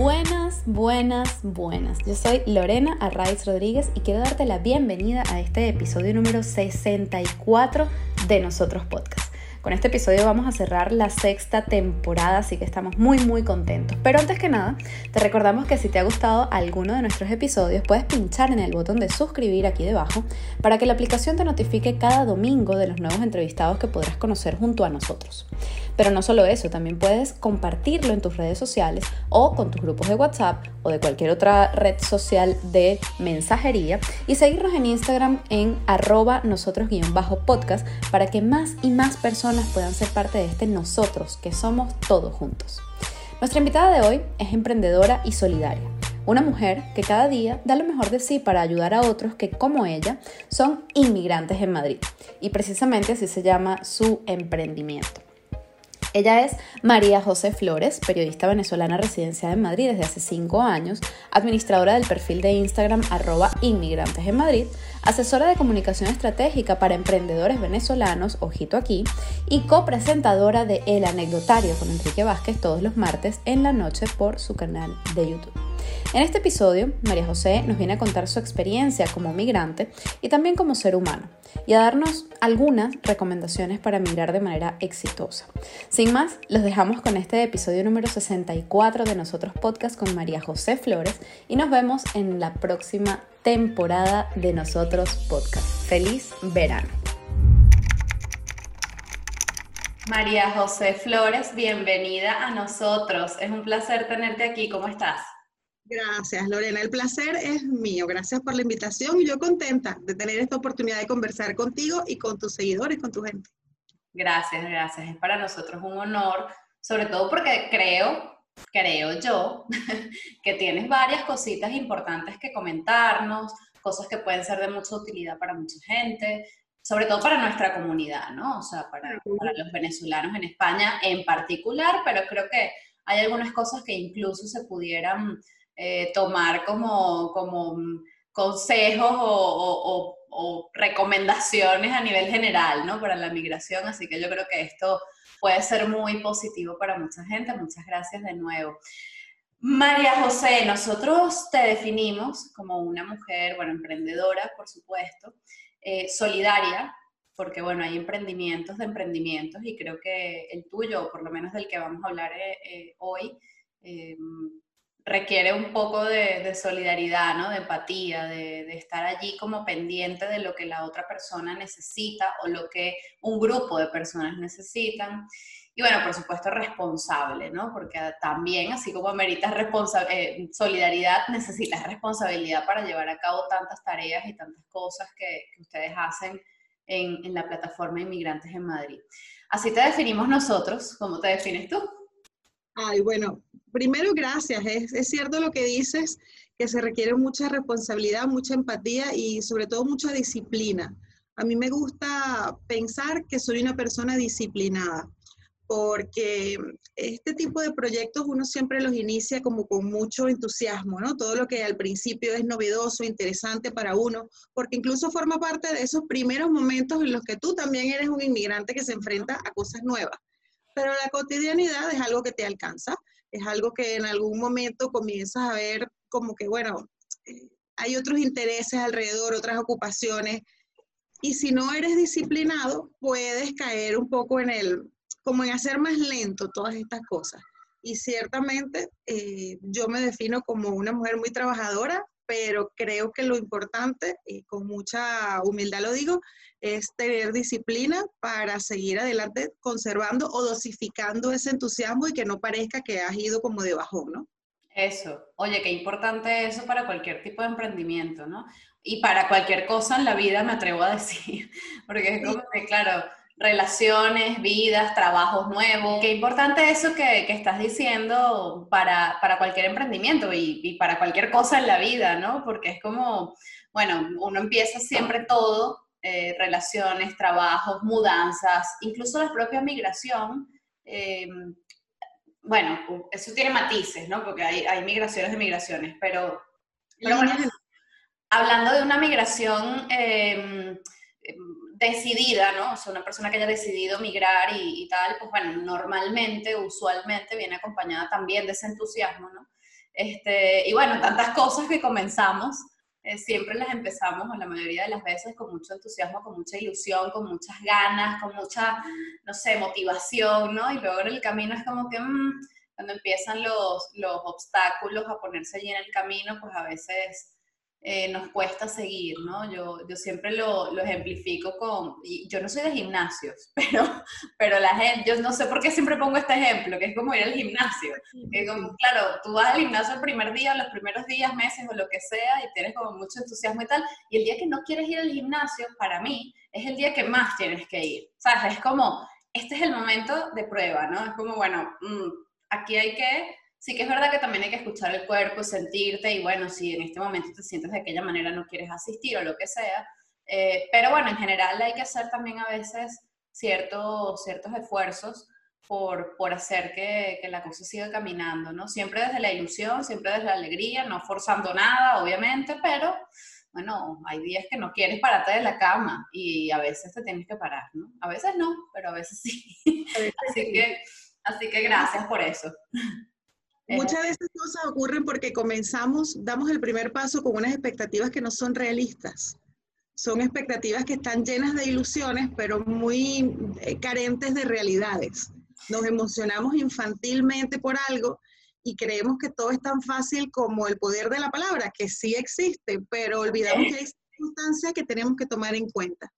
Buenas, buenas, buenas. Yo soy Lorena Arraiz Rodríguez y quiero darte la bienvenida a este episodio número 64 de Nosotros Podcast. Con este episodio vamos a cerrar la sexta temporada, así que estamos muy muy contentos. Pero antes que nada, te recordamos que si te ha gustado alguno de nuestros episodios, puedes pinchar en el botón de suscribir aquí debajo para que la aplicación te notifique cada domingo de los nuevos entrevistados que podrás conocer junto a nosotros. Pero no solo eso, también puedes compartirlo en tus redes sociales o con tus grupos de WhatsApp o de cualquier otra red social de mensajería y seguirnos en Instagram en arroba nosotros-podcast para que más y más personas puedan ser parte de este nosotros, que somos todos juntos. Nuestra invitada de hoy es emprendedora y solidaria, una mujer que cada día da lo mejor de sí para ayudar a otros que, como ella, son inmigrantes en Madrid. Y precisamente así se llama su emprendimiento. Ella es María José Flores, periodista venezolana residenciada en Madrid desde hace cinco años, administradora del perfil de Instagram arroba inmigrantes en Madrid, asesora de comunicación estratégica para emprendedores venezolanos, ojito aquí, y copresentadora de El Anecdotario con Enrique Vázquez todos los martes en la noche por su canal de YouTube. En este episodio, María José nos viene a contar su experiencia como migrante y también como ser humano y a darnos algunas recomendaciones para migrar de manera exitosa. Sin más, los dejamos con este episodio número 64 de Nosotros Podcast con María José Flores y nos vemos en la próxima temporada de Nosotros Podcast. Feliz verano. María José Flores, bienvenida a nosotros. Es un placer tenerte aquí. ¿Cómo estás? Gracias, Lorena. El placer es mío. Gracias por la invitación y yo contenta de tener esta oportunidad de conversar contigo y con tus seguidores, con tu gente. Gracias, gracias. Es para nosotros un honor, sobre todo porque creo, creo yo, que tienes varias cositas importantes que comentarnos, cosas que pueden ser de mucha utilidad para mucha gente, sobre todo para nuestra comunidad, ¿no? O sea, para, para los venezolanos en España en particular, pero creo que hay algunas cosas que incluso se pudieran eh, tomar como, como consejos o, recomendaciones a nivel general, ¿no? Para la migración, así que yo creo que esto puede ser muy positivo para mucha gente. Muchas gracias de nuevo. María José, nosotros te definimos como una mujer, bueno, emprendedora, por supuesto, eh, solidaria, porque bueno, hay emprendimientos de emprendimientos y creo que el tuyo, por lo menos del que vamos a hablar eh, hoy, requiere un poco de, solidaridad, ¿no? de empatía, de, estar allí como pendiente de lo que la otra persona necesita o lo que un grupo de personas necesitan. Y bueno, por supuesto, responsable, ¿no? Porque también, así como ameritas eh, solidaridad, necesitas responsabilidad para llevar a cabo tantas tareas y tantas cosas que, ustedes hacen en, en la plataforma Inmigrantes en Madrid. Así te definimos nosotros, ¿cómo te defines tú? Ay, bueno, primero gracias. Es, cierto lo que dices, que se requiere mucha responsabilidad, mucha empatía y sobre todo mucha disciplina. A mí me gusta pensar que soy una persona disciplinada, porque este tipo de proyectos uno siempre los inicia como con mucho entusiasmo, ¿no? Todo lo que al principio es novedoso, interesante para uno, porque incluso forma parte de esos primeros momentos en los que tú también eres un inmigrante que se enfrenta a cosas nuevas. Pero la cotidianidad es algo que te alcanza, es algo que en algún momento comienzas a ver como que, bueno, eh, hay otros intereses alrededor, otras ocupaciones, y si no eres disciplinado, puedes caer un poco en el, como en hacer más lento todas estas cosas. Y ciertamente eh, yo me defino como una mujer muy trabajadora, pero creo que lo importante, y con mucha humildad lo digo, es tener disciplina para seguir adelante conservando o dosificando ese entusiasmo y que no parezca que has ido como de bajón, ¿no? Eso, oye, qué importante eso para cualquier tipo de emprendimiento, ¿no? Y para cualquier cosa en la vida me atrevo a decir, porque es como que, claro, relaciones, vidas, trabajos nuevos. Qué importante eso que, que estás diciendo para, para cualquier emprendimiento y, y, para cualquier cosa en la vida, ¿no? Porque es como, bueno, uno empieza siempre todo, eh, relaciones, trabajos, mudanzas, incluso la propia migración. Eh, bueno, eso tiene matices, ¿no? Porque hay, hay migraciones de migraciones, pero, pero bueno, hablando de una migración... Eh, decidida, ¿no? O sea, una persona que haya decidido migrar y, tal, pues bueno, normalmente, usualmente viene acompañada también de ese entusiasmo, ¿no? Este, y bueno, tantas cosas que comenzamos, eh, siempre las empezamos, o la mayoría de las veces, con mucho entusiasmo, con mucha ilusión, con muchas ganas, con mucha, no sé, motivación, ¿no? Y luego en el camino es como que, mmm, cuando empiezan los, los obstáculos a ponerse allí en el camino, pues a veces eh, nos cuesta seguir, ¿no? Yo, yo siempre lo, lo, ejemplifico con, y yo no soy de gimnasios, pero, pero la gente, yo no sé por qué siempre pongo este ejemplo, que es como ir al gimnasio. claro, tú vas al gimnasio el primer día, los primeros días, meses o lo que sea, y tienes como mucho entusiasmo y tal, y el día que no quieres ir al gimnasio, para mí, es el día que más tienes que ir. ¿Sabes? Es como, este es el momento de prueba, ¿no? Es como, bueno, mm, aquí hay que sí que es verdad que también hay que escuchar el cuerpo, sentirte y bueno, si en este momento te sientes de aquella manera no quieres asistir o lo que sea, eh, pero bueno, en general hay que hacer también a veces ciertos, ciertos esfuerzos por, por hacer que, que, la cosa siga caminando, ¿no? Siempre desde la ilusión, siempre desde la alegría, no forzando nada, obviamente, pero bueno, hay días que no quieres pararte de la cama y a veces te tienes que parar, ¿no? A veces no, pero a veces sí. así, Que, así que gracias por eso. Muchas veces cosas ocurren porque comenzamos, damos el primer paso con unas expectativas que no son realistas. Son expectativas que están llenas de ilusiones, pero muy eh, carentes de realidades. Nos emocionamos infantilmente por algo y creemos que todo es tan fácil como el poder de la palabra, que sí existe, pero olvidamos que hay circunstancias que tenemos que tomar en cuenta.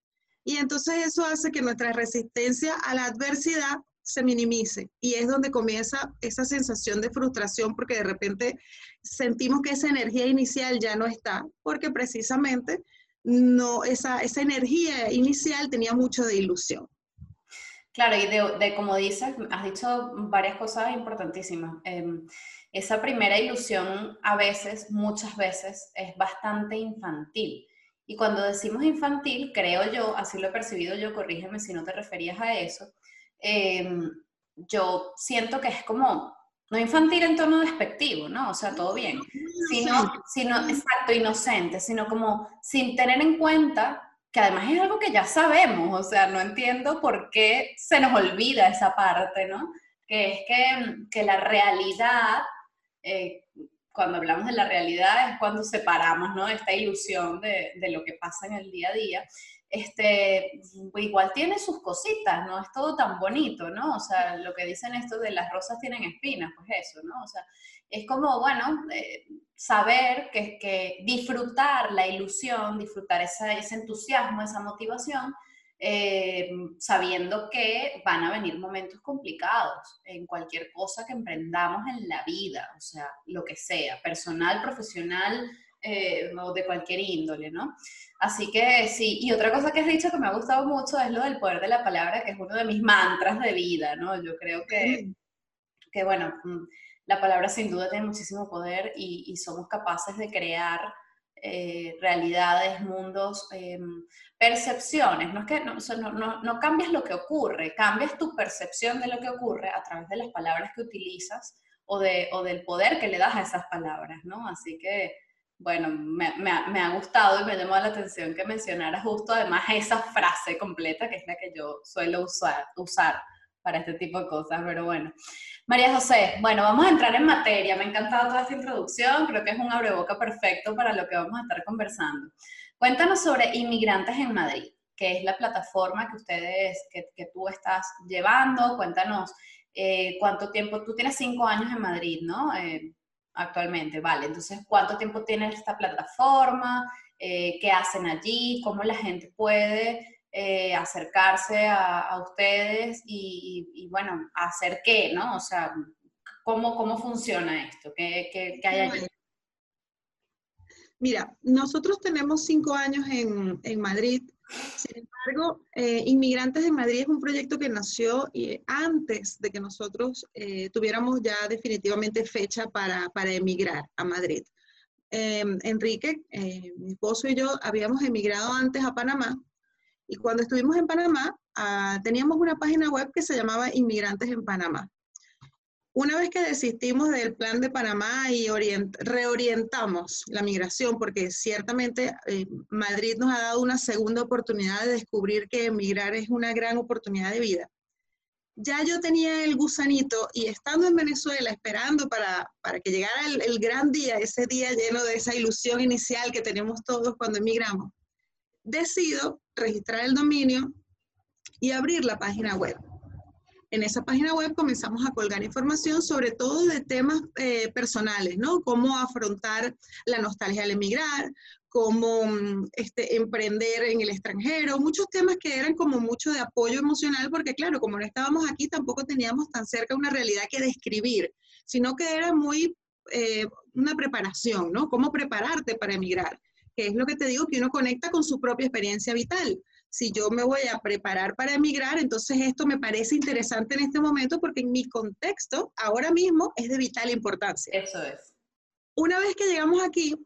Y entonces eso hace que nuestra resistencia a la adversidad se minimice y es donde comienza esa sensación de frustración porque de repente sentimos que esa energía inicial ya no está porque precisamente no esa, esa energía inicial tenía mucho de ilusión. Claro, y de, como dices, has dicho varias cosas importantísimas. Em, esa primera ilusión a veces, muchas veces, es bastante infantil. Y cuando decimos infantil, creo yo, así lo he percibido yo, corrígeme si no te referías a eso, Em, yo siento que es como, no infantil en tono despectivo, ¿no? O sea, todo bien, sino, sino, exacto, inocente, sino como sin tener en cuenta que además es algo que ya sabemos, o sea, no entiendo por qué se nos olvida esa parte, ¿no? Que es que, que la realidad, eh, cuando hablamos de la realidad es cuando separamos, ¿no? Esta ilusión de, de, lo que pasa en el día a día este, igual tiene sus cositas, no es todo tan bonito, ¿no? O sea, lo que dicen esto de las rosas tienen espinas, pues eso, ¿no? O sea, es como, bueno, eh, saber que, que, disfrutar la ilusión, disfrutar ese entusiasmo, esa motivación, eh, sabiendo que van a venir momentos complicados en cualquier cosa que emprendamos en la vida, o sea, lo que sea, personal, profesional, eh, o de cualquier índole, ¿no? Así que sí, y otra cosa que has dicho que me ha gustado mucho es lo del poder de la palabra, que es uno de mis mantras de vida, ¿no? Yo creo que, que bueno, mm, la palabra sin duda tiene muchísimo poder y, somos capaces de crear eh, realidades, mundos, em, percepciones. No es que no, no, no, cambias lo que ocurre, cambias tu percepción de lo que ocurre a través de las palabras que utilizas o, de, o del poder que le das a esas palabras, ¿no? Así que bueno, me, ha gustado y me llamó la atención que mencionara justo además esa frase completa, que es la que yo suelo usar, para este tipo de cosas, pero bueno. María José, bueno, vamos a entrar en materia. Me ha encantado toda esta introducción, creo que es un abreboca perfecto para lo que vamos a estar conversando. Cuéntanos sobre Inmigrantes en Madrid, que es la plataforma que ustedes, que, que tú estás llevando. Cuéntanos eh, cuánto tiempo, tú tienes cinco años en Madrid, ¿no? Eh, actualmente, vale. Entonces, ¿cuánto tiempo tiene esta plataforma? Eh, ¿Qué hacen allí? ¿Cómo la gente puede eh, acercarse a, ustedes y, bueno, hacer qué, ¿no? O sea, ¿cómo, cómo funciona esto? ¿Qué, qué, qué hay allí? Mira, nosotros tenemos cinco años en, en Madrid sin embargo, eh, Inmigrantes en Madrid es un proyecto que nació eh, antes de que nosotros eh, tuviéramos ya definitivamente fecha para, para emigrar a Madrid. Em, Enrique, mi esposo y yo habíamos emigrado antes a Panamá y cuando estuvimos en Panamá ah, teníamos una página web que se llamaba Inmigrantes en Panamá. Una vez que desistimos del plan de Panamá y reorientamos la migración, porque ciertamente eh, Madrid nos ha dado una segunda oportunidad de descubrir que emigrar es una gran oportunidad de vida, ya yo tenía el gusanito y estando en Venezuela esperando para, que llegara el, el, gran día, ese día lleno de esa ilusión inicial que tenemos todos cuando emigramos, decido registrar el dominio y abrir la página web. En esa página web comenzamos a colgar información sobre todo de temas eh, personales, ¿no? Cómo afrontar la nostalgia al emigrar, cómo mm, este, emprender en el extranjero, muchos temas que eran como mucho de apoyo emocional, porque claro, como no estábamos aquí, tampoco teníamos tan cerca una realidad que describir, sino que era muy eh, una preparación, ¿no? Cómo prepararte para emigrar, que es lo que te digo, que uno conecta con su propia experiencia vital si yo me voy a preparar para emigrar, entonces esto me parece interesante en este momento porque en mi contexto ahora mismo es de vital importancia. Eso es. Una vez que llegamos aquí,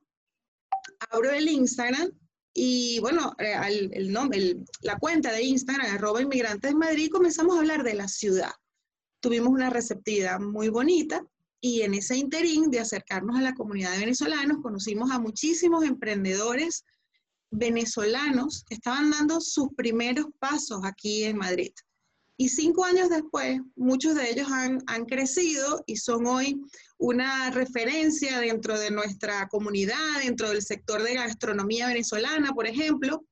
abro el Instagram y bueno, eh, el, nombre, la cuenta de Instagram, arroba inmigrantes Madrid, comenzamos a hablar de la ciudad. Tuvimos una receptividad muy bonita y en ese interín de acercarnos a la comunidad de venezolanos, conocimos a muchísimos emprendedores venezolanos estaban dando sus primeros pasos aquí en Madrid. Y cinco años después, muchos de ellos han, han, crecido y son hoy una referencia dentro de nuestra comunidad, dentro del sector de gastronomía venezolana, por ejemplo,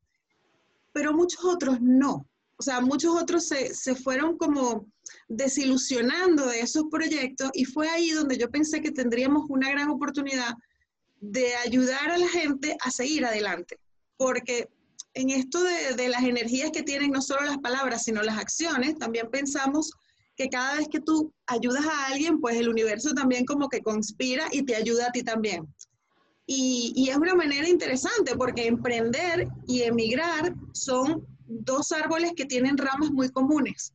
pero muchos otros no. O sea, muchos otros se, se fueron como desilusionando de esos proyectos y fue ahí donde yo pensé que tendríamos una gran oportunidad de ayudar a la gente a seguir adelante porque en esto de, las energías que tienen no solo las palabras, sino las acciones, también pensamos que cada vez que tú ayudas a alguien, pues el universo también como que conspira y te ayuda a ti también. Y, y, es una manera interesante porque emprender y emigrar son dos árboles que tienen ramas muy comunes.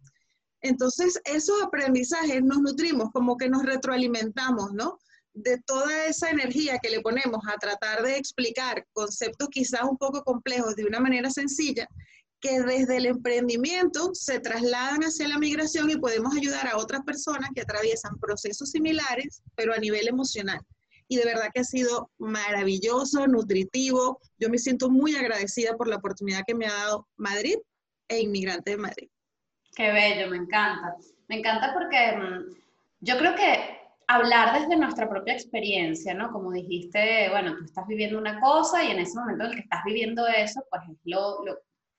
Entonces, esos aprendizajes nos nutrimos, como que nos retroalimentamos, ¿no? De toda esa energía que le ponemos a tratar de explicar conceptos quizás un poco complejos de una manera sencilla, que desde el emprendimiento se trasladan hacia la migración y podemos ayudar a otras personas que atraviesan procesos similares, pero a nivel emocional. Y de verdad que ha sido maravilloso, nutritivo. Yo me siento muy agradecida por la oportunidad que me ha dado Madrid e Inmigrante de Madrid. Qué bello, me encanta. Me encanta porque mm, yo creo que hablar desde nuestra propia experiencia, ¿no? Como dijiste, bueno, tú estás viviendo una cosa y en ese momento en el que estás viviendo eso, pues lo,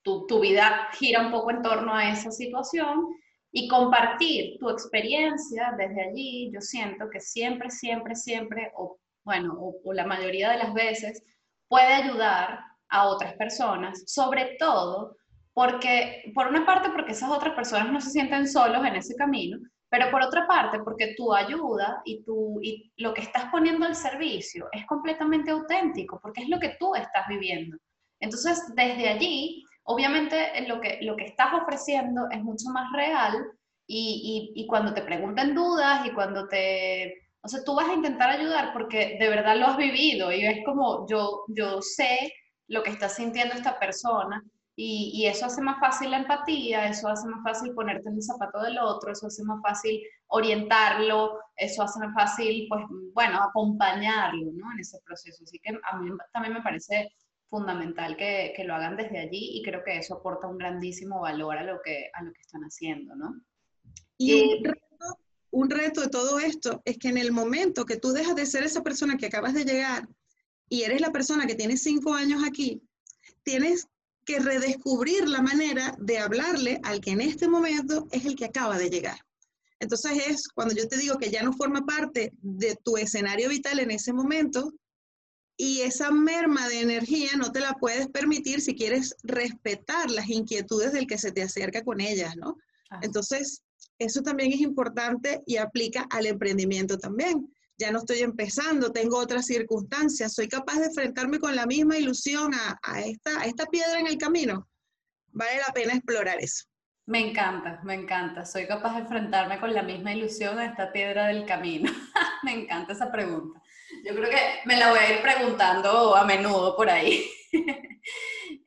tu, tu, vida gira un poco en torno a esa situación y compartir tu experiencia desde allí, yo siento que siempre, siempre, siempre, o bueno, o la mayoría de las veces, puede ayudar a otras personas, sobre todo porque, por una parte, porque esas otras personas no se sienten solos en ese camino, pero por otra parte, porque tu ayuda y, tu, y lo que estás poniendo al servicio es completamente auténtico, porque es lo que tú estás viviendo. Entonces, desde allí, obviamente lo que, lo que estás ofreciendo es mucho más real y, y, y cuando te pregunten dudas y cuando te... O sea, tú vas a intentar ayudar porque de verdad lo has vivido y es como yo, yo sé lo que está sintiendo esta persona y, eso hace más fácil la empatía, eso hace más fácil ponerte en el zapato del otro, eso hace más fácil orientarlo, eso hace más fácil, pues, bueno, acompañarlo, ¿no? En ese proceso. Así que a mí también me parece fundamental que, que, lo hagan desde allí y creo que eso aporta un grandísimo valor a lo que, a lo que están haciendo, ¿no? Y un eh, reto, un reto de todo esto es que en el momento que tú dejas de ser esa persona que acabas de llegar y eres la persona que tiene cinco años aquí, tienes que redescubrir la manera de hablarle al que en este momento es el que acaba de llegar. Entonces es cuando yo te digo que ya no forma parte de tu escenario vital en ese momento y esa merma de energía no te la puedes permitir si quieres respetar las inquietudes del que se te acerca con ellas, ¿no? Entonces, eso también es importante y aplica al emprendimiento también ya no estoy empezando, tengo otras circunstancias, soy capaz de enfrentarme con la misma ilusión a, esta, piedra en el camino. Vale la pena explorar eso. Me encanta, me encanta. Soy capaz de enfrentarme con la misma ilusión a esta piedra del camino. me encanta esa pregunta. Yo creo que me la voy a ir preguntando a menudo por ahí.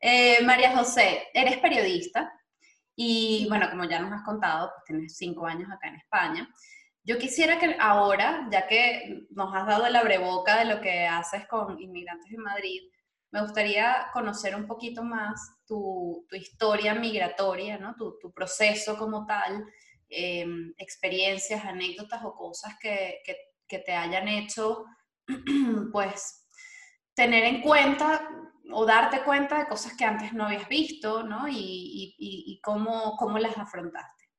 Eh, María José, eres periodista y bueno, como ya nos has contado, pues tienes cinco años acá en España. Yo quisiera que ahora, ya que nos has dado el abreboca de lo que haces con inmigrantes en Madrid, me gustaría conocer un poquito más tu, historia migratoria, ¿no? tu, proceso como tal, em, experiencias, anécdotas o cosas que, te hayan hecho, pues, tener en cuenta o darte cuenta de cosas que antes no habías visto, ¿no? Y, cómo, cómo las afrontaste.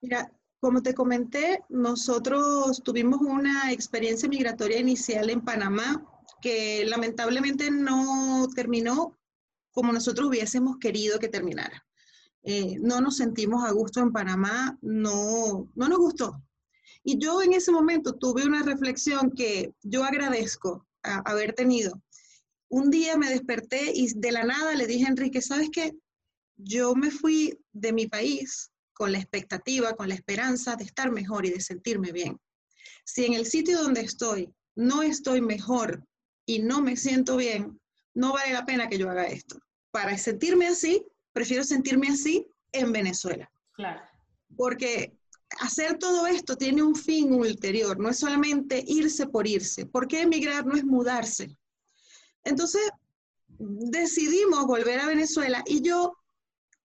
Mira, como te comenté, nosotros tuvimos una experiencia migratoria inicial en Panamá que lamentablemente no terminó como nosotros hubiésemos querido que terminara. Eh, no nos sentimos a gusto en Panamá, no, no nos gustó. Y yo en ese momento tuve una reflexión que yo agradezco haber tenido. Un día me desperté y de la nada le dije a Enrique, ¿sabes qué? Yo me fui de mi país con la expectativa, con la esperanza de estar mejor y de sentirme bien. Si en el sitio donde estoy no estoy mejor y no me siento bien, no vale la pena que yo haga esto. Para sentirme así, prefiero sentirme así en Venezuela. Claro. Porque hacer todo esto tiene un fin ulterior, no es solamente irse por irse. ¿Por qué emigrar no es mudarse? Entonces, decidimos volver a Venezuela y yo,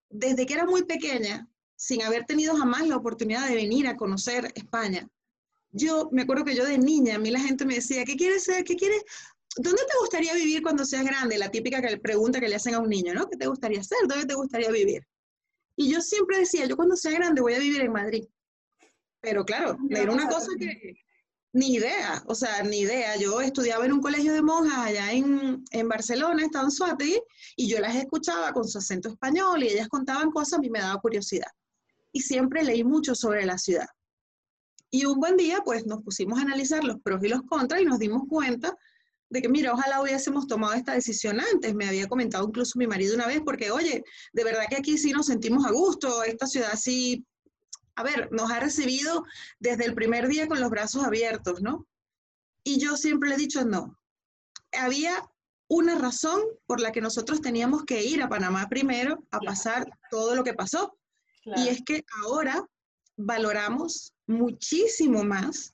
desde que era muy pequeña, sin haber tenido jamás la oportunidad de venir a conocer España. Yo me acuerdo que yo de niña, a mí la gente me decía, ¿qué quieres ser? ¿Qué quieres? ¿Dónde te gustaría vivir cuando seas grande? La típica pregunta que le hacen a un niño, ¿no? ¿Qué te gustaría hacer? ¿Dónde te gustaría vivir? Y yo siempre decía, yo cuando sea grande voy a vivir en Madrid. Pero claro, era una cosa que ni idea, o sea, ni idea. Yo estudiaba en un colegio de monjas allá en, en Barcelona, estaba en Suárez, y yo las escuchaba con su acento español y ellas contaban cosas, a mí me daba curiosidad y siempre leí mucho sobre la ciudad. Y un buen día, pues nos pusimos a analizar los pros y los contras y nos dimos cuenta de que, mira, ojalá hubiésemos tomado esta decisión antes. Me había comentado incluso mi marido una vez, porque, oye, de verdad que aquí sí nos sentimos a gusto, esta ciudad sí, a ver, nos ha recibido desde el primer día con los brazos abiertos, ¿no? Y yo siempre le he dicho, no. Había una razón por la que nosotros teníamos que ir a Panamá primero a pasar todo lo que pasó. Y es que ahora valoramos muchísimo más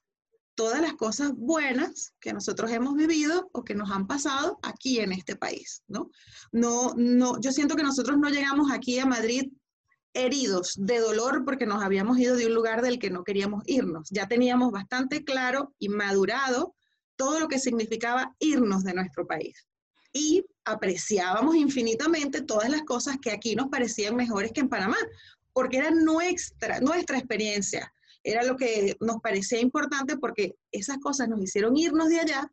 todas las cosas buenas que nosotros hemos vivido o que nos han pasado aquí en este país, ¿no? No, no, yo siento que nosotros no llegamos aquí a Madrid heridos de dolor porque nos habíamos ido de un lugar del que no queríamos irnos. Ya teníamos bastante claro y madurado todo lo que significaba irnos de nuestro país. Y apreciábamos infinitamente todas las cosas que aquí nos parecían mejores que en Panamá, porque era nuestra, nuestra experiencia, era lo que nos parecía importante porque esas cosas nos hicieron irnos de allá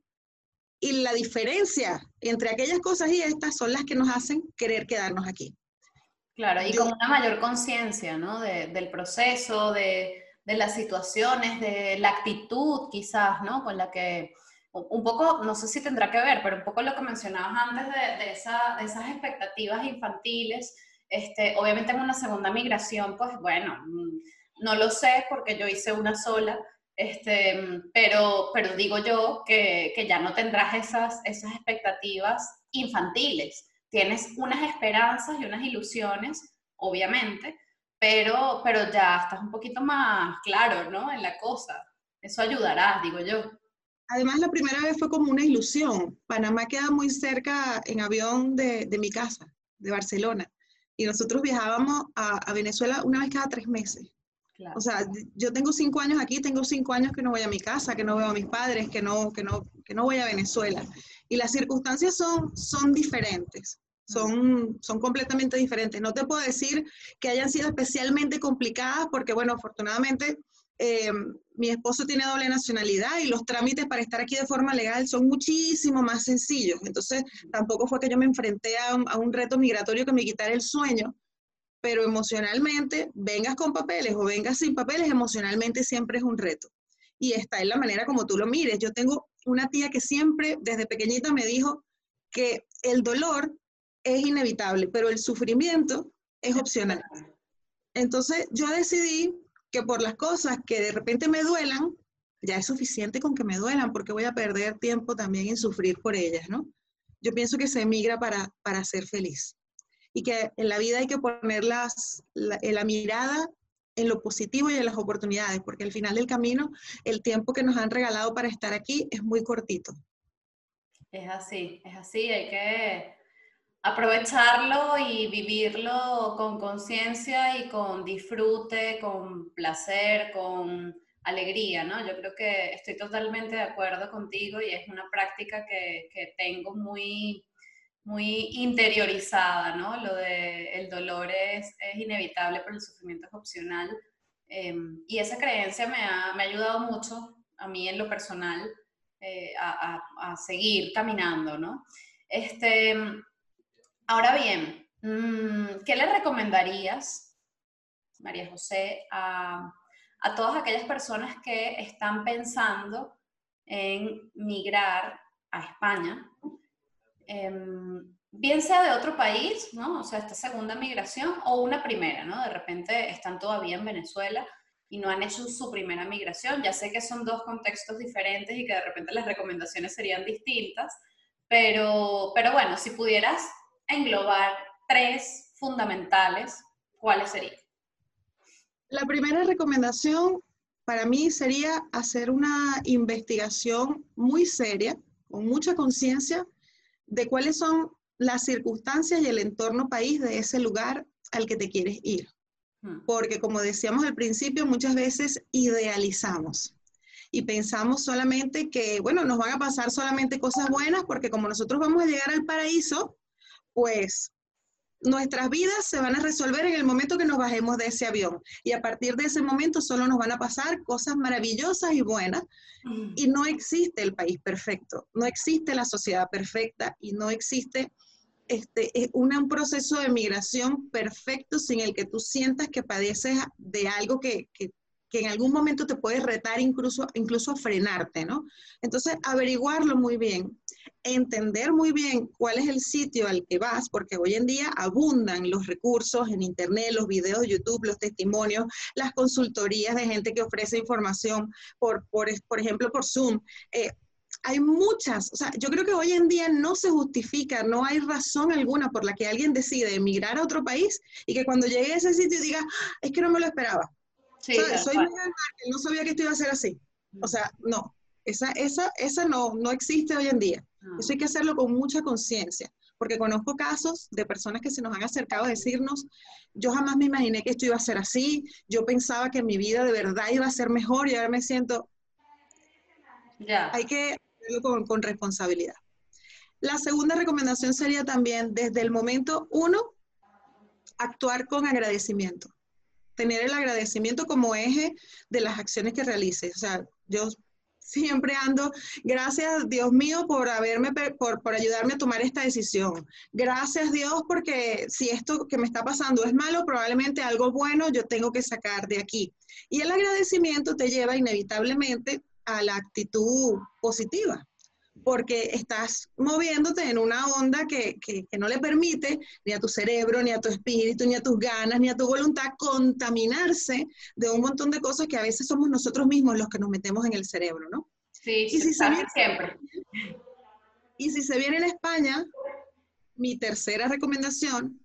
y la diferencia entre aquellas cosas y estas son las que nos hacen querer quedarnos aquí. Claro, y con una mayor conciencia, ¿no? del proceso, de, las situaciones, de la actitud quizás, ¿no? Con la que, un poco, no sé si tendrá que ver, pero un poco lo que mencionabas antes de, de esas expectativas infantiles este, obviamente en una segunda migración, pues bueno, mm, no lo sé porque yo hice una sola, este, pero, pero digo yo que, que ya no tendrás esas, esas expectativas infantiles. Tienes unas esperanzas y unas ilusiones, obviamente, pero, pero ya estás un poquito más claro, ¿no? En la cosa. Eso ayudará, digo yo. Además, la primera vez fue como una ilusión. Panamá queda muy cerca en avión de, de mi casa, de Barcelona y nosotros viajábamos a, Venezuela una vez cada tres meses. O sea, yo tengo cinco años aquí, tengo cinco años que no voy a mi casa, que no veo a mis padres, que no, que no, que no voy a Venezuela. Y las circunstancias son, son diferentes, son, son completamente diferentes. No te puedo decir que hayan sido especialmente complicadas porque, bueno, afortunadamente eh, mi esposo tiene doble nacionalidad y los trámites para estar aquí de forma legal son muchísimo más sencillos. Entonces, tampoco fue que yo me enfrenté a un, reto migratorio que me quitara el sueño, pero emocionalmente, vengas con papeles o vengas sin papeles, emocionalmente siempre es un reto. Y está en la manera como tú lo mires. Yo tengo una tía que siempre, desde pequeñita, me dijo que el dolor es inevitable, pero el sufrimiento es opcional. Entonces, yo decidí que por las cosas que de repente me duelan, ya es suficiente con que me duelan, porque voy a perder tiempo también en sufrir por ellas, ¿no? Yo pienso que se emigra para, para ser feliz y que en la vida hay que poner las, la, la mirada en lo positivo y en las oportunidades, porque al final del camino el tiempo que nos han regalado para estar aquí es muy cortito. Es así, es así, hay que aprovecharlo y vivirlo con conciencia y con disfrute, con placer, con alegría, ¿no? Yo creo que estoy totalmente de acuerdo contigo y es una práctica que, que tengo muy, muy interiorizada, ¿no? Lo de el dolor es, es inevitable, pero el sufrimiento es opcional. Em, y esa creencia me ha, me ha, ayudado mucho a mí en lo personal eh, a, a, a, seguir caminando, ¿no? Este, ahora bien, mm, ¿qué le recomendarías, María José, a, todas aquellas personas que están pensando en migrar a España? Em, bien sea de otro país, ¿no? O sea, esta segunda migración o una primera, ¿no? De repente están todavía en Venezuela y no han hecho su primera migración. Ya sé que son dos contextos diferentes y que de repente las recomendaciones serían distintas, pero, pero bueno, si pudieras englobar tres fundamentales, ¿cuáles serían? La primera recomendación para mí sería hacer una investigación muy seria, con mucha conciencia de cuáles son las circunstancias y el entorno país de ese lugar al que te quieres ir. Hmm. Porque como decíamos al principio, muchas veces idealizamos y pensamos solamente que, bueno, nos van a pasar solamente cosas buenas porque como nosotros vamos a llegar al paraíso, pues nuestras vidas se van a resolver en el momento que nos bajemos de ese avión. Y a partir de ese momento solo nos van a pasar cosas maravillosas y buenas. Mm. Y no existe el país perfecto, no existe la sociedad perfecta y no existe este, eh, un proceso de migración perfecto sin el que tú sientas que padeces de algo que, que, que en algún momento te puede retar incluso, incluso frenarte, ¿no? Entonces, averiguarlo muy bien, entender muy bien cuál es el sitio al que vas, porque hoy en día abundan los recursos en Internet, los videos de YouTube, los testimonios, las consultorías de gente que ofrece información, por, por, por ejemplo, por Zoom. Eh, hay muchas, o sea, yo creo que hoy en día no se justifica, no hay razón alguna por la que alguien decide emigrar a otro país y que cuando llegue a ese sitio diga, ah, es que no me lo esperaba Sí, soy no sabía que esto iba a ser así. O sea, no, esa, esa, esa no, no existe hoy en día. Ah. Eso hay que hacerlo con mucha conciencia, porque conozco casos de personas que se nos han acercado a decirnos, yo jamás me imaginé que esto iba a ser así, yo pensaba que mi vida de verdad iba a ser mejor y ahora me siento... Ya. Hay que hacerlo con, con responsabilidad. La segunda recomendación sería también, desde el momento uno, actuar con agradecimiento tener el agradecimiento como eje de las acciones que realices. O sea, yo siempre ando, gracias Dios mío por haberme, por, por ayudarme a tomar esta decisión. Gracias Dios porque si esto que me está pasando es malo, probablemente algo bueno yo tengo que sacar de aquí. Y el agradecimiento te lleva inevitablemente a la actitud positiva porque estás moviéndote en una onda que, que, no le permite ni a tu cerebro, ni a tu espíritu, ni a tus ganas, ni a tu voluntad contaminarse de un montón de cosas que a veces somos nosotros mismos los que nos metemos en el cerebro, ¿no? Sí, y si se viene, siempre. Y si se viene en España, mi tercera recomendación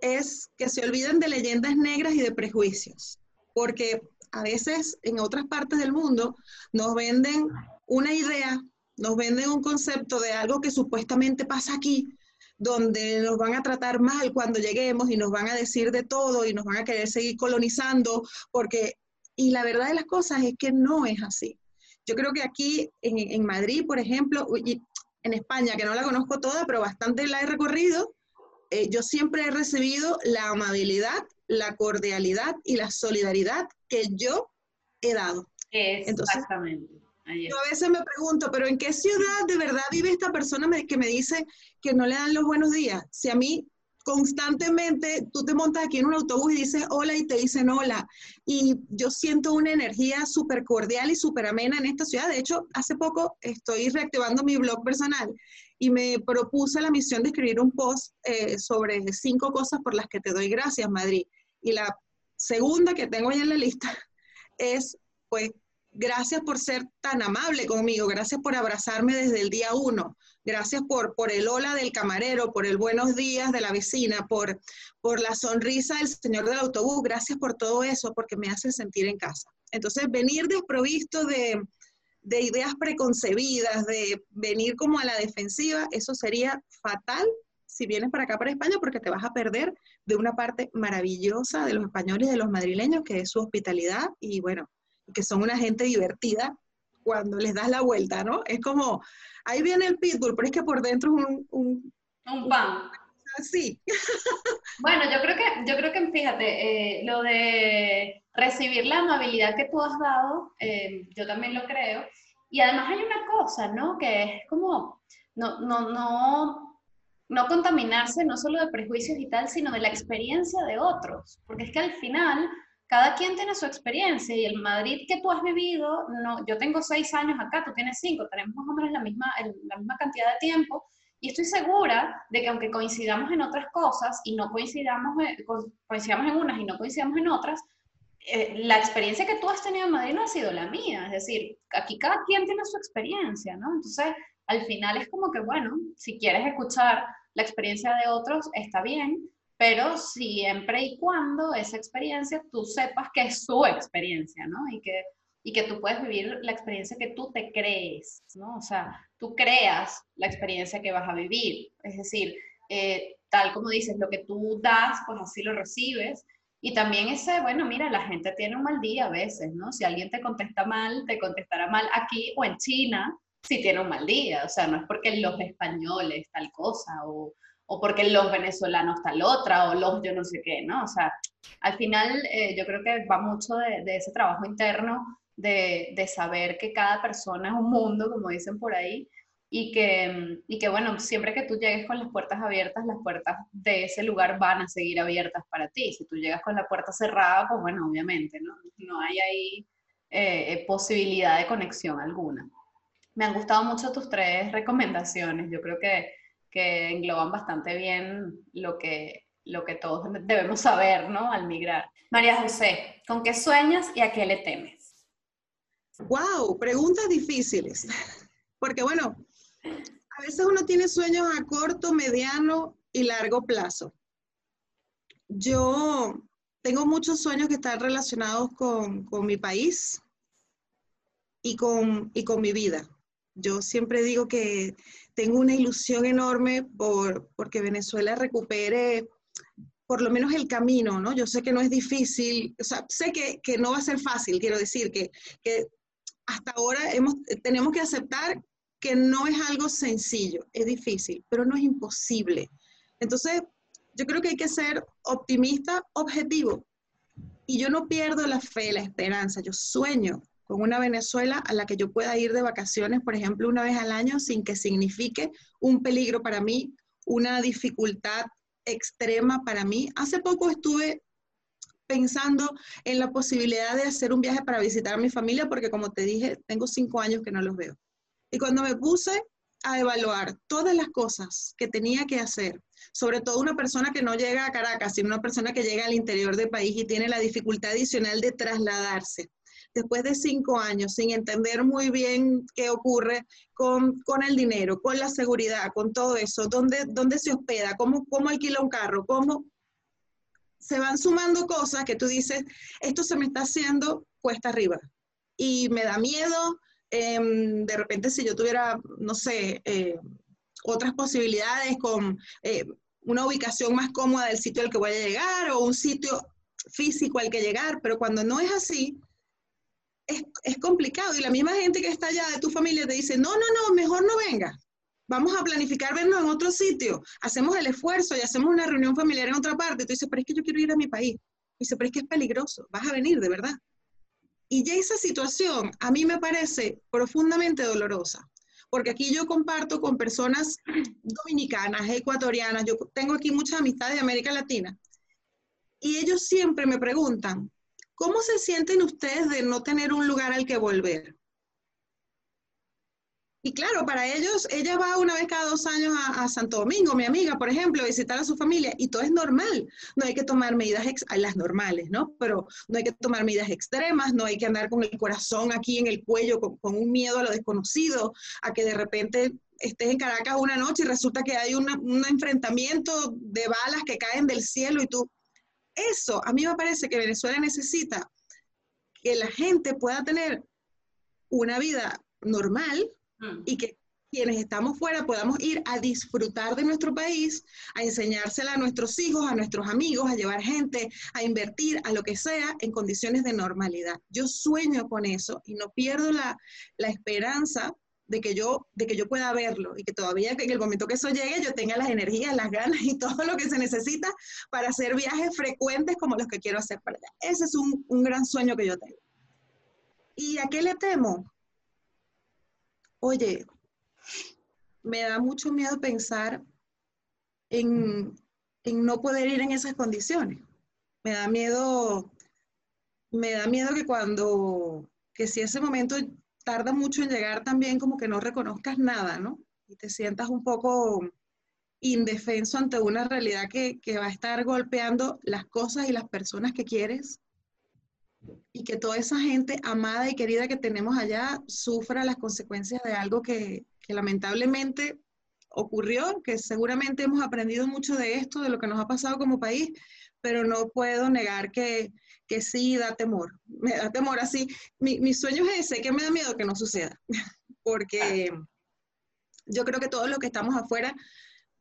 es que se olviden de leyendas negras y de prejuicios, porque a veces en otras partes del mundo nos venden una idea nos venden un concepto de algo que supuestamente pasa aquí, donde nos van a tratar mal cuando lleguemos y nos van a decir de todo y nos van a querer seguir colonizando, porque, y la verdad de las cosas es que no es así. Yo creo que aquí en, Madrid, por ejemplo, y en España, que no la conozco toda, pero bastante la he recorrido, eh, yo siempre he recibido la amabilidad, la cordialidad y la solidaridad que yo he dado. Exactamente. Yo a veces me pregunto, pero ¿en qué ciudad de verdad vive esta persona que me dice que no le dan los buenos días? Si a mí constantemente tú te montas aquí en un autobús y dices hola y te dicen hola. Y yo siento una energía súper cordial y súper amena en esta ciudad. De hecho, hace poco estoy reactivando mi blog personal y me propuse la misión de escribir un post eh, sobre cinco cosas por las que te doy gracias, Madrid. Y la segunda que tengo ahí en la lista es, pues, gracias por ser tan amable conmigo, gracias por abrazarme desde el día uno, gracias por, por el hola del camarero, por el buenos días de la vecina, por, por la sonrisa del señor del autobús, gracias por todo eso, porque me hace sentir en casa. Entonces, venir desprovisto de, de ideas preconcebidas, de venir como a la defensiva, eso sería fatal si vienes para acá, para España, porque te vas a perder de una parte maravillosa de los españoles y de los madrileños, que es su hospitalidad y bueno, que son una gente divertida cuando les das la vuelta, ¿no? Es como, ahí viene el pitbull, pero es que por dentro es un... Un, un pan. Sí. Bueno, yo creo que, yo creo que fíjate, eh, lo de recibir la amabilidad que tú has dado, eh, yo también lo creo. Y además hay una cosa, ¿no? Que es como, no, no, no, no contaminarse no solo de prejuicios y tal, sino de la experiencia de otros. Porque es que al final cada quien tiene su experiencia y el Madrid que tú has vivido, no, yo tengo seis años acá, tú tienes cinco, tenemos más o menos la misma, la misma cantidad de tiempo y estoy segura de que aunque coincidamos en otras cosas y no coincidamos, coincidamos en unas y no coincidamos en otras, eh, la experiencia que tú has tenido en Madrid no ha sido la mía, es decir, aquí cada quien tiene su experiencia, ¿no? Entonces, al final es como que, bueno, si quieres escuchar la experiencia de otros, está bien, pero siempre y cuando esa experiencia tú sepas que es su experiencia, ¿no? Y que, y que tú puedes vivir la experiencia que tú te crees, ¿no? O sea, tú creas la experiencia que vas a vivir. Es decir, eh, tal como dices, lo que tú das, pues así lo recibes. Y también ese, bueno, mira, la gente tiene un mal día a veces, ¿no? Si alguien te contesta mal, te contestará mal aquí o en China, si tiene un mal día. O sea, no es porque los españoles tal cosa o, o porque los venezolanos tal otra, o los yo no sé qué, ¿no? O sea, al final eh, yo creo que va mucho de, de ese trabajo interno, de, de, saber que cada persona es un mundo, como dicen por ahí, y que, y que, bueno, siempre que tú llegues con las puertas abiertas, las puertas de ese lugar van a seguir abiertas para ti. Si tú llegas con la puerta cerrada, pues bueno, obviamente, ¿no? No hay ahí eh, posibilidad de conexión alguna. Me han gustado mucho tus tres recomendaciones. Yo creo que que engloban bastante bien lo que, lo que todos debemos saber, ¿no? Al migrar. María José, ¿con qué sueñas y a qué le temes? Wow, preguntas difíciles. Porque bueno, a veces uno tiene sueños a corto, mediano y largo plazo. Yo tengo muchos sueños que están relacionados con, con mi país y con, y con mi vida. Yo siempre digo que tengo una ilusión enorme por porque Venezuela recupere por lo menos el camino, ¿no? Yo sé que no es difícil, o sea, sé que, que no va a ser fácil, quiero decir, que, que hasta ahora hemos, tenemos que aceptar que no es algo sencillo, es difícil, pero no es imposible. Entonces, yo creo que hay que ser optimista, objetivo. Y yo no pierdo la fe, la esperanza, yo sueño con una Venezuela a la que yo pueda ir de vacaciones, por ejemplo, una vez al año sin que signifique un peligro para mí, una dificultad extrema para mí. Hace poco estuve pensando en la posibilidad de hacer un viaje para visitar a mi familia, porque como te dije, tengo cinco años que no los veo. Y cuando me puse a evaluar todas las cosas que tenía que hacer, sobre todo una persona que no llega a Caracas, sino una persona que llega al interior del país y tiene la dificultad adicional de trasladarse, después de cinco años sin entender muy bien qué ocurre con, el dinero, con la seguridad, con todo eso, dónde, dónde se hospeda, cómo, cómo alquila un carro, cómo se van sumando cosas que tú dices, esto se me está haciendo cuesta arriba. Y me da miedo. Em, de repente si yo tuviera, no sé, eh, otras posibilidades con eh, una ubicación más cómoda del sitio al que voy a llegar o un sitio físico al que llegar, pero cuando no es así, es, complicado. Y la misma gente que está allá de tu familia te dice, no, no, no, mejor no venga. Vamos a planificar vernos en otro sitio. Hacemos el esfuerzo y hacemos una reunión familiar en otra parte. Y tú dices, pero es que yo quiero ir a mi país. Y dice, pero es que es peligroso. Vas a venir, de verdad. Y ya esa situación a mí me parece profundamente dolorosa. Porque aquí yo comparto con personas dominicanas, ecuatorianas. Yo tengo aquí muchas amistades de América Latina. Y ellos siempre me preguntan, ¿Cómo se sienten ustedes de no tener un lugar al que volver? Y claro, para ellos, ella va una vez cada dos años a, Santo Domingo, mi amiga, por ejemplo, a visitar a su familia, y todo es normal. No hay que tomar medidas, las normales, ¿no? Pero no hay que tomar medidas extremas, no hay que andar con el corazón aquí en el cuello, con, un miedo a lo desconocido, a que de repente estés en Caracas una noche y resulta que hay un enfrentamiento de balas que caen del cielo y tú, eso, a mí me parece que Venezuela necesita que la gente pueda tener una vida normal mm. y que quienes estamos fuera podamos ir a disfrutar de nuestro país, a enseñársela a nuestros hijos, a nuestros amigos, a llevar gente, a invertir, a lo que sea, en condiciones de normalidad. Yo sueño con eso y no pierdo la, la esperanza de que, yo, de que yo pueda verlo y que todavía en el momento que eso llegue yo tenga las energías, las ganas y todo lo que se necesita para hacer viajes frecuentes como los que quiero hacer para allá. Ese es un, un gran sueño que yo tengo. ¿Y a qué le temo? Oye, me da mucho miedo pensar en, no poder ir en esas condiciones. Me da miedo, me da miedo que cuando, que si ese momento tarda mucho en llegar también como que no reconozcas nada, ¿no? Y te sientas un poco indefenso ante una realidad que, que va a estar golpeando las cosas y las personas que quieres y que toda esa gente amada y querida que tenemos allá sufra las consecuencias de algo que, que lamentablemente ocurrió, que seguramente hemos aprendido mucho de esto, de lo que nos ha pasado como país, pero no puedo negar que, que sí da temor. Me da temor así. Mi, mi sueño es ese, que me da miedo que no suceda, porque yo creo que todos los que estamos afuera,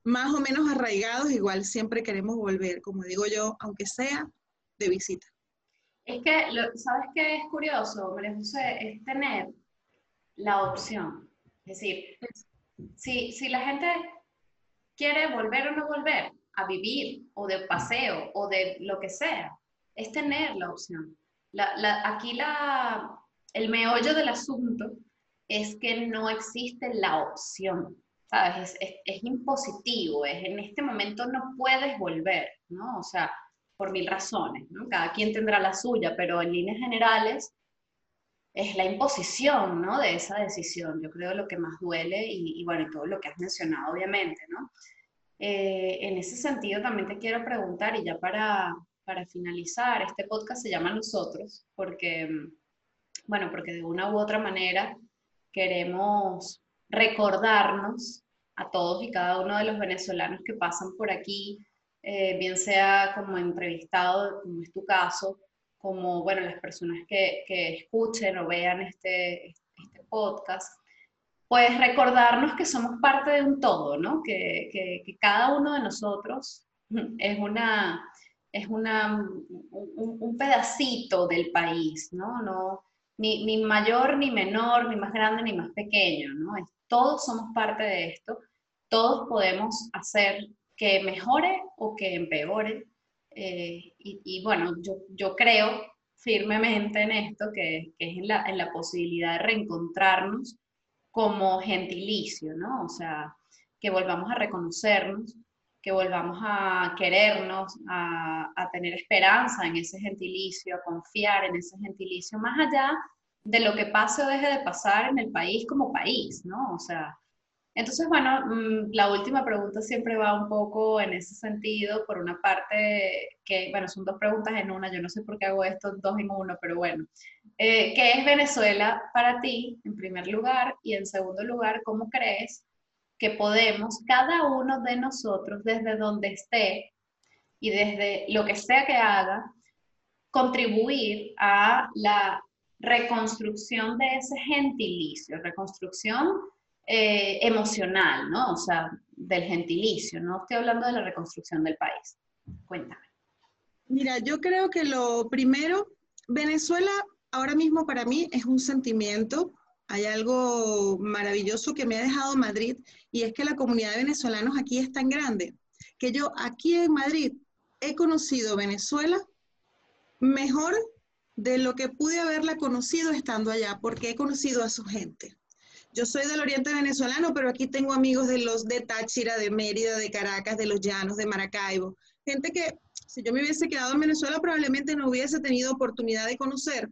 más o menos arraigados, igual siempre queremos volver, como digo yo, aunque sea de visita. Es que, ¿sabes qué es curioso, María José? Es tener la opción es decir, si, si la gente quiere volver o no volver a vivir o de paseo o de lo que sea, es tener la opción. aquí la, el meollo del asunto es que no existe la opción, ¿sabes? Es, es, impositivo, es en este momento no puedes volver, ¿no? O sea, por mil razones, ¿no? Cada quien tendrá la suya, pero en líneas generales es la imposición, ¿no? De esa decisión. Yo creo lo que más duele y, bueno, y todo lo que has mencionado, obviamente, ¿no? Eh, en ese sentido también te quiero preguntar, y ya para, para finalizar, este podcast se llama Nosotros, porque, bueno, porque de una u otra manera queremos recordarnos a todos y cada uno de los venezolanos que pasan por aquí, eh, bien sea como entrevistado, como es tu caso, como, bueno, las personas que, que escuchen o vean este, este podcast, pues recordarnos que somos parte de un todo, ¿no? Que, que, que cada uno de nosotros es una, es una, un, un, pedacito del país, ¿no? no ni, ni, mayor, ni menor, ni más grande, ni más pequeño, ¿no? todos somos parte de esto, todos podemos hacer que mejore o que empeore eh, y, bueno, yo, yo, creo firmemente en esto, que, que es en la, en la, posibilidad de reencontrarnos como gentilicio, ¿no? O sea, que volvamos a reconocernos, que volvamos a querernos, a, tener esperanza en ese gentilicio, a confiar en ese gentilicio, más allá de lo que pase o deje de pasar en el país como país, ¿no? O sea, entonces, bueno, mm, la última pregunta siempre va un poco en ese sentido, por una parte, que, bueno, son dos preguntas en una, yo no sé por qué hago esto dos en uno, pero bueno, eh, ¿qué es Venezuela para ti, en primer lugar? Y en segundo lugar, ¿cómo crees que podemos, cada uno de nosotros, desde donde esté y desde lo que sea que haga, contribuir a la reconstrucción de ese gentilicio, reconstrucción eh, emocional, ¿no? O sea, del gentilicio, no estoy hablando de la reconstrucción del país. Cuéntame. Mira, yo creo que lo primero, Venezuela ahora mismo para mí es un sentimiento. Hay algo maravilloso que me ha dejado Madrid y es que la comunidad de venezolanos aquí es tan grande que yo aquí en Madrid he conocido Venezuela mejor de lo que pude haberla conocido estando allá, porque he conocido a su gente. Yo soy del oriente venezolano, pero aquí tengo amigos de los de Táchira, de Mérida, de Caracas, de los Llanos, de Maracaibo. Gente que si yo me hubiese quedado en Venezuela probablemente no hubiese tenido oportunidad de conocer.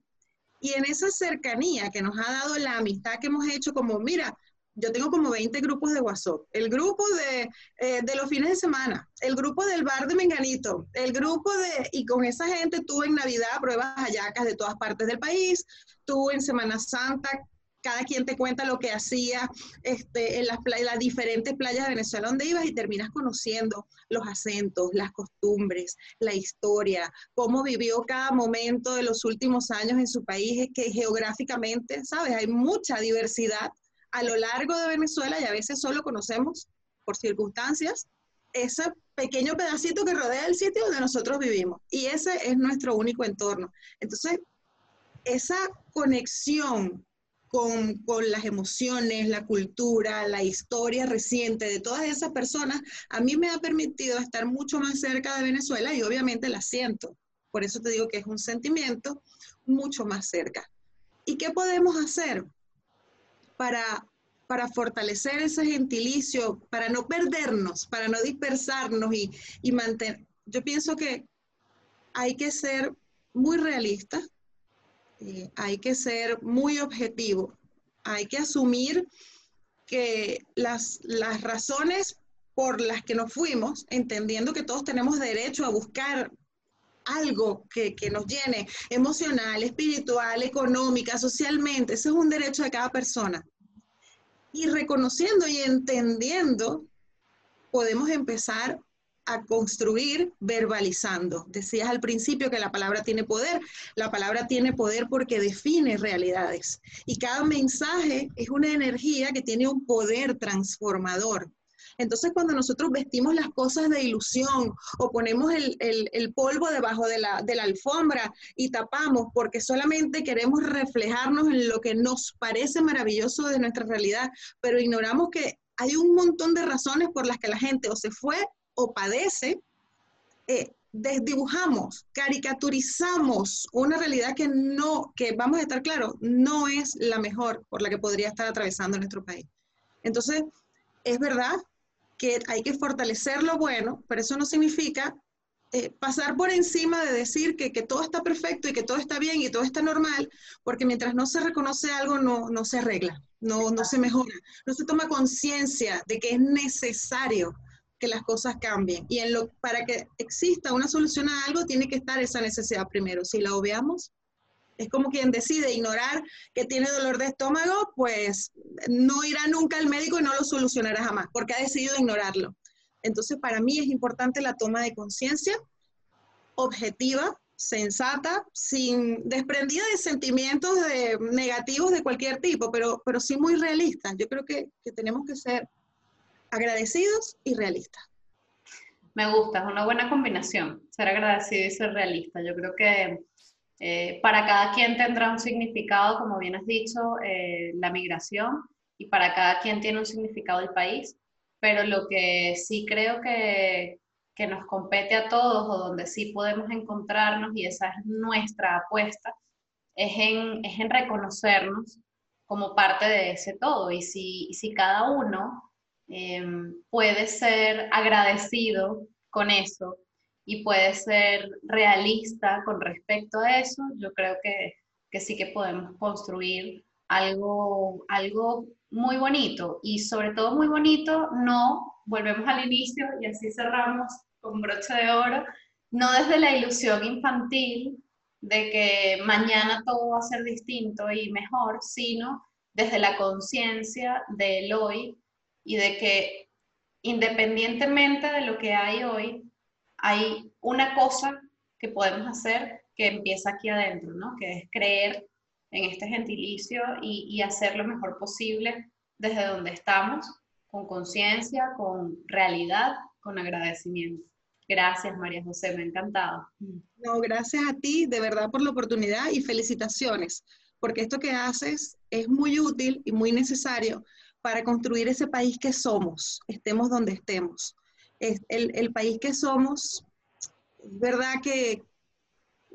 Y en esa cercanía que nos ha dado la amistad que hemos hecho, como mira, yo tengo como 20 grupos de WhatsApp. El grupo de, eh, de, los fines de semana, el grupo del bar de Menganito, el grupo de, y con esa gente tuve en Navidad pruebas hallacas de todas partes del país, tuve en Semana Santa cada quien te cuenta lo que hacía este, en las, las diferentes playas de Venezuela donde ibas y terminas conociendo los acentos, las costumbres, la historia, cómo vivió cada momento de los últimos años en su país, que geográficamente, ¿sabes? Hay mucha diversidad a lo largo de Venezuela y a veces solo conocemos por circunstancias ese pequeño pedacito que rodea el sitio donde nosotros vivimos. Y ese es nuestro único entorno. Entonces, esa conexión con, con, las emociones, la cultura, la historia reciente de todas esas personas, a mí me ha permitido estar mucho más cerca de Venezuela y obviamente la siento. Por eso te digo que es un sentimiento mucho más cerca. ¿Y qué podemos hacer para, para fortalecer ese gentilicio, para no perdernos, para no dispersarnos y, y mantener? Yo pienso que hay que ser muy realistas, eh, hay que ser muy objetivo, hay que asumir que las, las razones por las que nos fuimos, entendiendo que todos tenemos derecho a buscar algo que, que, nos llene emocional, espiritual, económica, socialmente. Ese es un derecho de cada persona. Y reconociendo y entendiendo, podemos empezar a construir verbalizando. Decías al principio que la palabra tiene poder. La palabra tiene poder porque define realidades. Y cada mensaje es una energía que tiene un poder transformador. Entonces, cuando nosotros vestimos las cosas de ilusión o ponemos el, polvo debajo de la, de la alfombra y tapamos porque solamente queremos reflejarnos en lo que nos parece maravilloso de nuestra realidad, pero ignoramos que hay un montón de razones por las que la gente o se fue o padece, eh, desdibujamos, caricaturizamos una realidad que no, que vamos a estar claros, no es la mejor por la que podría estar atravesando nuestro país. Entonces, es verdad que hay que fortalecer lo bueno, pero eso no significa eh, pasar por encima de decir que, que, todo está perfecto y que todo está bien y todo está normal, porque mientras no se reconoce algo, no, no se arregla, no, no se mejora, no se toma conciencia de que es necesario que las cosas cambien. Y en lo, para que exista una solución a algo, tiene que estar esa necesidad primero. Si la obviamos, es como quien decide ignorar que tiene dolor de estómago, pues no irá nunca al médico y no lo solucionará jamás, porque ha decidido ignorarlo. Entonces, para mí es importante la toma de conciencia objetiva, sensata, sin desprendida de sentimientos negativos de cualquier tipo, pero, pero sí muy realista. Yo creo que, que tenemos que ser agradecidos y realistas. Me gusta, es una buena combinación, ser agradecido y ser realista. Yo creo que eh, para cada quien tendrá un significado, como bien has dicho, eh, la migración, y para cada quien tiene un significado el país, pero lo que sí creo que, que nos compete a todos o donde sí podemos encontrarnos, y esa es nuestra apuesta, es en, es en reconocernos como parte de ese todo. Y si, y si cada uno Em, puede ser agradecido con eso y puede ser realista con respecto a eso, yo creo que, que sí que podemos construir algo, algo muy bonito. Y sobre todo muy bonito, no, volvemos al inicio y así cerramos con broche de oro, no desde la ilusión infantil de que mañana todo va a ser distinto y mejor, sino desde la conciencia del hoy y de que independientemente de lo que hay hoy, hay una cosa que podemos hacer que empieza aquí adentro, ¿no? Que es creer en este gentilicio y, hacer lo mejor posible desde donde estamos, con conciencia, con realidad, con agradecimiento. Gracias, María José, me ha encantado. No, gracias a ti, de verdad, por la oportunidad y felicitaciones, porque esto que haces es muy útil y muy necesario para construir ese país que somos, estemos donde estemos. El, país que somos, verdad que,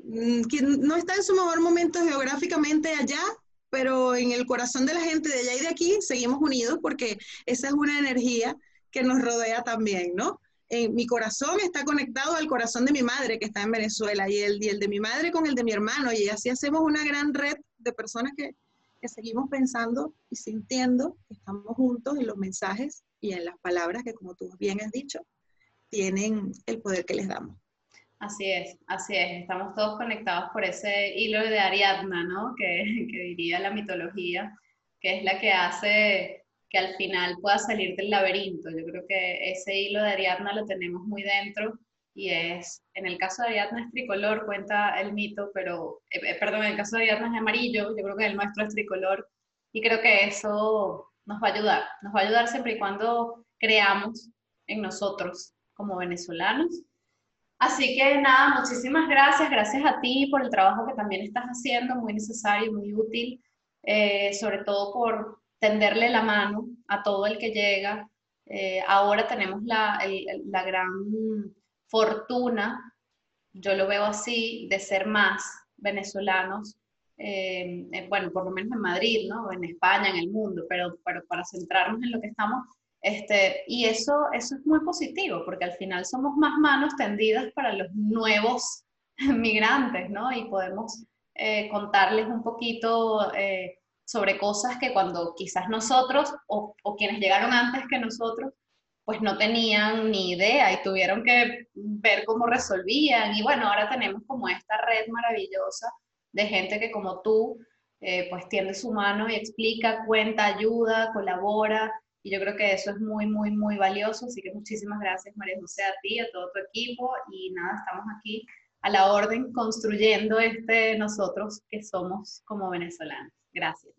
mm, que no está en su mejor momento geográficamente allá, pero en el corazón de la gente de allá y de aquí seguimos unidos porque esa es una energía que nos rodea también, ¿no? En mi corazón está conectado al corazón de mi madre que está en Venezuela y el, y el de mi madre con el de mi hermano y así hacemos una gran red de personas que, que seguimos pensando y sintiendo que estamos juntos en los mensajes y en las palabras que, como tú bien has dicho, tienen el poder que les damos. Así es, así es. Estamos todos conectados por ese hilo de Ariadna, ¿no? Que, que diría la mitología, que es la que hace que al final pueda salir del laberinto. Yo creo que ese hilo de Ariadna lo tenemos muy dentro y es, en el caso de Ariadna es tricolor, cuenta el mito, pero, eh, eh, perdón, en el caso de Ariadna es amarillo, yo creo que el nuestro es tricolor, y creo que eso nos va a ayudar, nos va a ayudar siempre y cuando creamos en nosotros como venezolanos. Así que nada, muchísimas gracias, gracias a ti por el trabajo que también estás haciendo, muy necesario, muy útil, eh, sobre todo por tenderle la mano a todo el que llega. Eh, ahora tenemos la, la gran fortuna, yo lo veo así, de ser más venezolanos, eh, bueno, por lo menos en Madrid, ¿no? En España, en el mundo, pero, para centrarnos en lo que estamos, este, y eso, es muy positivo, porque al final somos más manos tendidas para los nuevos migrantes, ¿no? Y podemos eh, contarles un poquito eh, sobre cosas que cuando quizás nosotros o, quienes llegaron antes que nosotros, pues no tenían ni idea y tuvieron que ver cómo resolvían. Y bueno, ahora tenemos como esta red maravillosa de gente que como tú, eh, pues tiende su mano y explica, cuenta, ayuda, colabora. Y yo creo que eso es muy, muy, muy valioso. Así que muchísimas gracias, María José, a ti, a todo tu equipo. Y nada, estamos aquí a la orden construyendo este nosotros que somos como venezolanos. Gracias.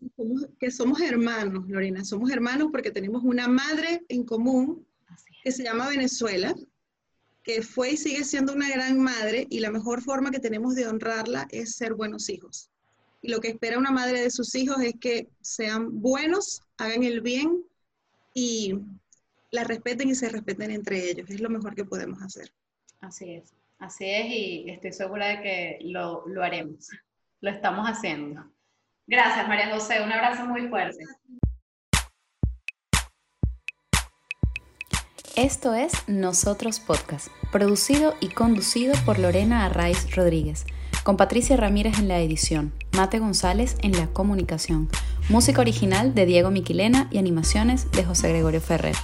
que somos hermanos, Lorena. Somos hermanos porque tenemos una madre en común que se llama Venezuela que fue y sigue siendo una gran madre y la mejor forma que tenemos de honrarla es ser buenos hijos. Y lo que espera una madre de sus hijos es que sean buenos, hagan el bien y la respeten y se respeten entre ellos. Es lo mejor que podemos hacer. Así es, así es y estoy segura de que lo, lo haremos. Lo estamos haciendo. Gracias, María José. Un abrazo muy fuerte. Esto es Nosotros Podcast, producido y conducido por Lorena Arraiz Rodríguez, con Patricia Ramírez en la edición, Mate González en la comunicación, música original de Diego Miquilena y animaciones de José Gregorio Ferrer.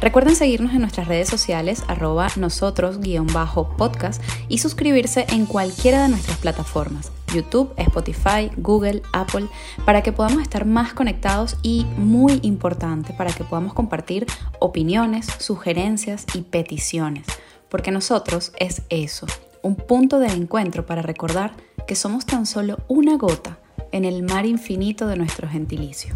Recuerden seguirnos en nuestras redes sociales arroba nosotros-podcast y suscribirse en cualquiera de nuestras plataformas, YouTube, Spotify, Google, Apple, para que podamos estar más conectados y, muy importante, para que podamos compartir opiniones, sugerencias y peticiones, porque nosotros es eso, un punto de encuentro para recordar que somos tan solo una gota en el mar infinito de nuestro gentilicio.